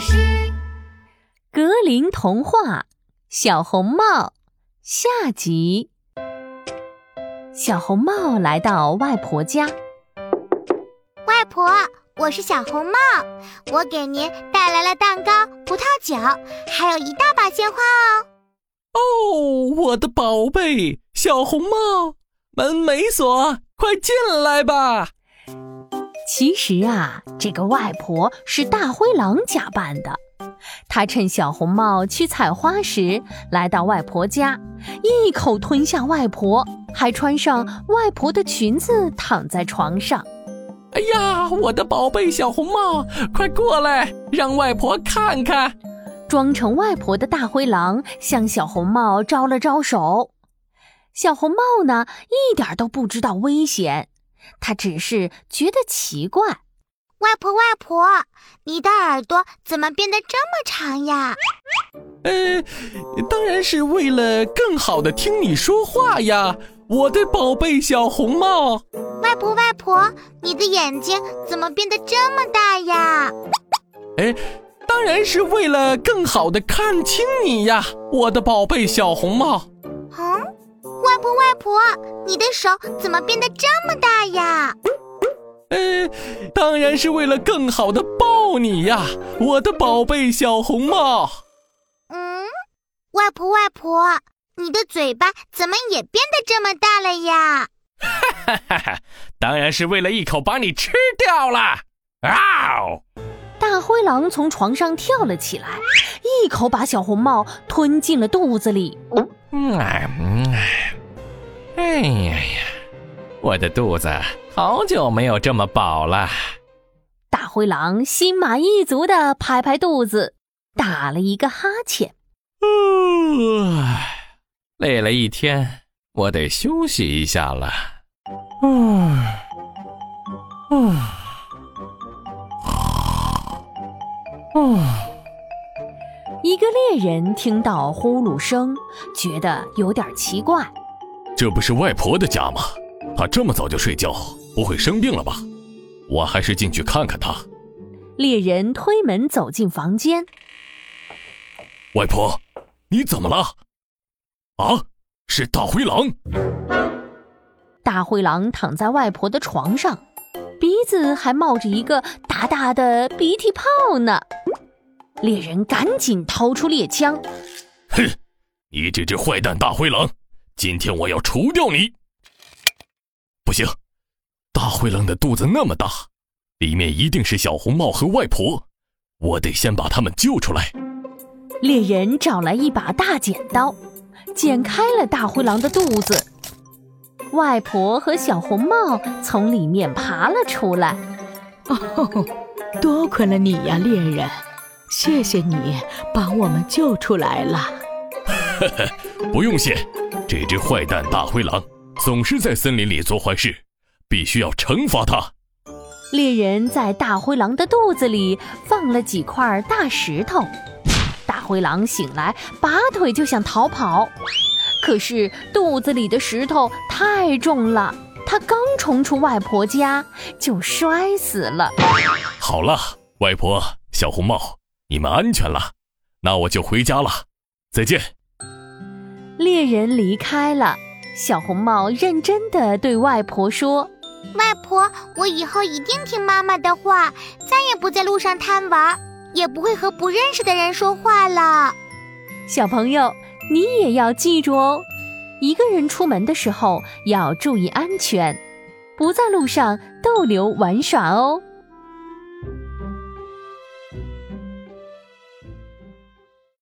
师。格林童话《小红帽》下集。小红帽来到外婆家。外婆，我是小红帽，我给您带来了蛋糕、葡萄酒，还有一大把鲜花哦。哦，我的宝贝小红帽，门没锁，快进来吧。其实啊，这个外婆是大灰狼假扮的。她趁小红帽去采花时，来到外婆家，一口吞下外婆，还穿上外婆的裙子，躺在床上。哎呀，我的宝贝小红帽，快过来，让外婆看看！装成外婆的大灰狼向小红帽招了招手。小红帽呢，一点都不知道危险。他只是觉得奇怪，外婆，外婆，你的耳朵怎么变得这么长呀？呃，当然是为了更好的听你说话呀，我的宝贝小红帽。外婆，外婆，你的眼睛怎么变得这么大呀？哎，当然是为了更好的看清你呀，我的宝贝小红帽。嗯。外婆，外婆，你的手怎么变得这么大呀？呃，当然是为了更好的抱你呀，我的宝贝小红帽。嗯，外婆，外婆，你的嘴巴怎么也变得这么大了呀？哈哈哈！当然是为了一口把你吃掉了。啊！大灰狼从床上跳了起来，一口把小红帽吞进了肚子里。嗯，哎呀呀，我的肚子好久没有这么饱了。大灰狼心满意足的拍拍肚子，打了一个哈欠。累了一天，我得休息一下了。嗯嗯嗯。一个猎人听到呼噜声，觉得有点奇怪。这不是外婆的家吗？她这么早就睡觉，不会生病了吧？我还是进去看看她。猎人推门走进房间。外婆，你怎么了？啊，是大灰狼！大灰狼躺在外婆的床上，鼻子还冒着一个大大的鼻涕泡呢。猎人赶紧掏出猎枪。哼，你这只坏蛋大灰狼！今天我要除掉你！不行，大灰狼的肚子那么大，里面一定是小红帽和外婆，我得先把他们救出来。猎人找来一把大剪刀，剪开了大灰狼的肚子，外婆和小红帽从里面爬了出来。哦，多亏了你呀，猎人，谢谢你把我们救出来了。呵呵，不用谢。这只坏蛋大灰狼总是在森林里做坏事，必须要惩罚他。猎人在大灰狼的肚子里放了几块大石头，大灰狼醒来，拔腿就想逃跑，可是肚子里的石头太重了，他刚冲出外婆家就摔死了。好了，外婆、小红帽，你们安全了，那我就回家了，再见。猎人离开了，小红帽认真的对外婆说：“外婆，我以后一定听妈妈的话，再也不在路上贪玩，也不会和不认识的人说话了。”小朋友，你也要记住哦，一个人出门的时候要注意安全，不在路上逗留玩耍哦。